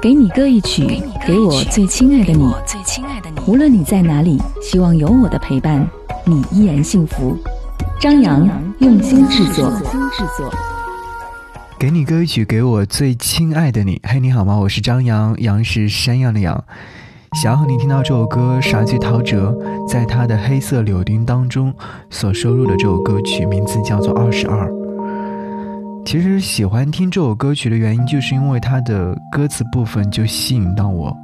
给你歌一曲，给我最亲爱的你。无论你在哪里，希望有我的陪伴，你依然幸福。张扬用心制作。给你歌一曲，给我最亲爱的你。嘿，你好吗？我是张扬，杨是山羊的羊。想要和你听到这首歌，是来自陶喆在他的《黑色柳丁》当中所收录的这首歌曲，名字叫做《二十二》。其实喜欢听这首歌曲的原因，就是因为它的歌词部分就吸引到我。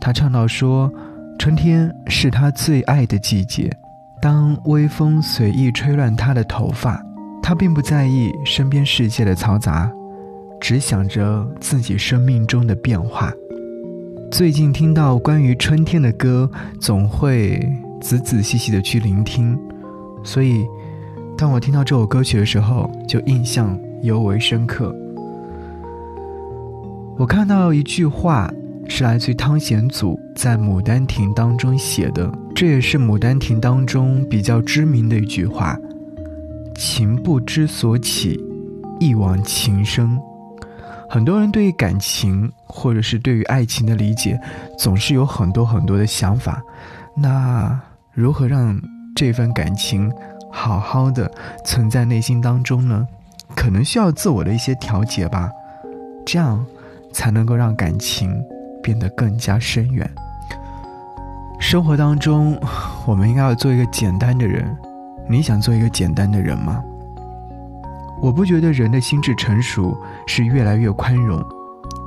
他唱到说：“春天是他最爱的季节，当微风随意吹乱他的头发，他并不在意身边世界的嘈杂，只想着自己生命中的变化。”最近听到关于春天的歌，总会仔仔细细的去聆听，所以当我听到这首歌曲的时候，就印象尤为深刻。我看到一句话，是来自于汤显祖在《牡丹亭》当中写的，这也是《牡丹亭》当中比较知名的一句话：“情不知所起，一往情深。”很多人对于感情，或者是对于爱情的理解，总是有很多很多的想法。那如何让这份感情好好的存在内心当中呢？可能需要自我的一些调节吧，这样才能够让感情变得更加深远。生活当中，我们应该要做一个简单的人。你想做一个简单的人吗？我不觉得人的心智成熟是越来越宽容，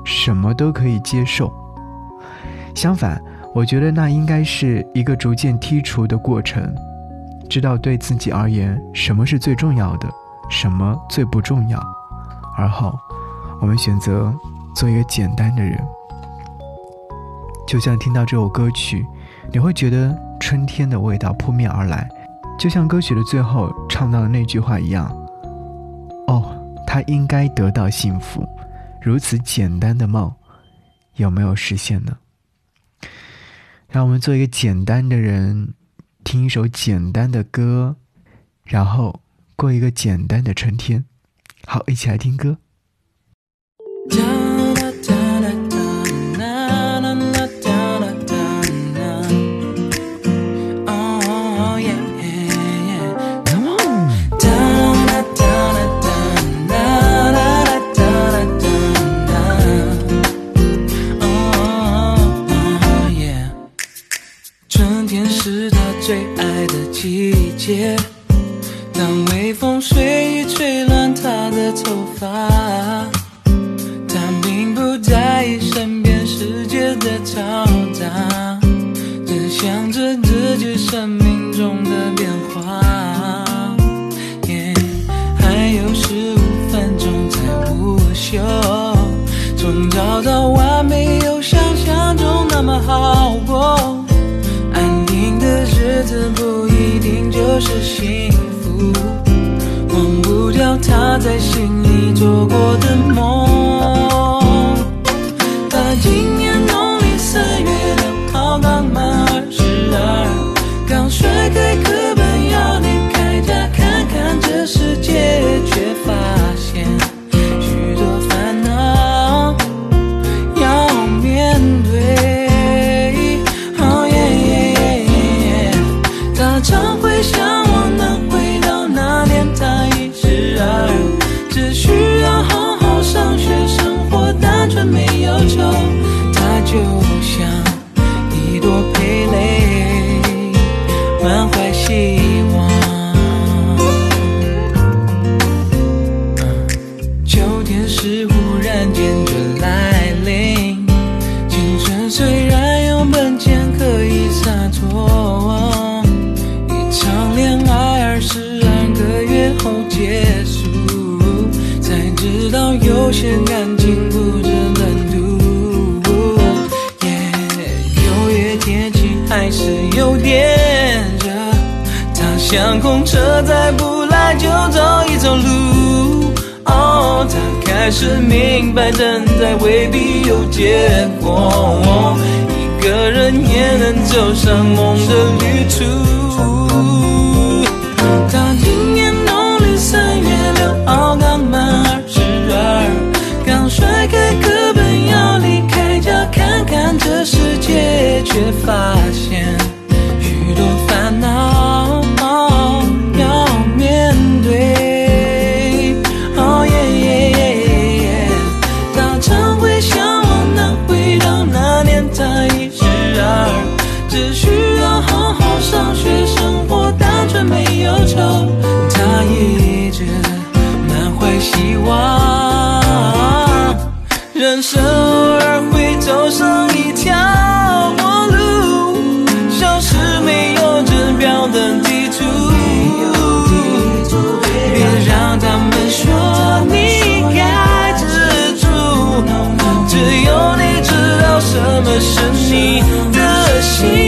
什么都可以接受。相反，我觉得那应该是一个逐渐剔除的过程，知道对自己而言什么是最重要的，什么最不重要，而后我们选择做一个简单的人。就像听到这首歌曲，你会觉得春天的味道扑面而来，就像歌曲的最后唱到的那句话一样。哦，他应该得到幸福，如此简单的梦，有没有实现呢？让我们做一个简单的人，听一首简单的歌，然后过一个简单的春天。好，一起来听歌。当微风随意吹乱她的头发，在心里做过的梦。有些感情不知难度，六月天气还是有点热。他想空车再不来就走一走路。哦，他开始明白等待未必有结果，一个人也能走上梦的旅途。只需要好好上学，生活单纯没忧愁。他一直满怀希望，人生偶尔会走上一条陌路，消失没有指标的地图。别让他们说你该知足，只有你知道什么是你的心。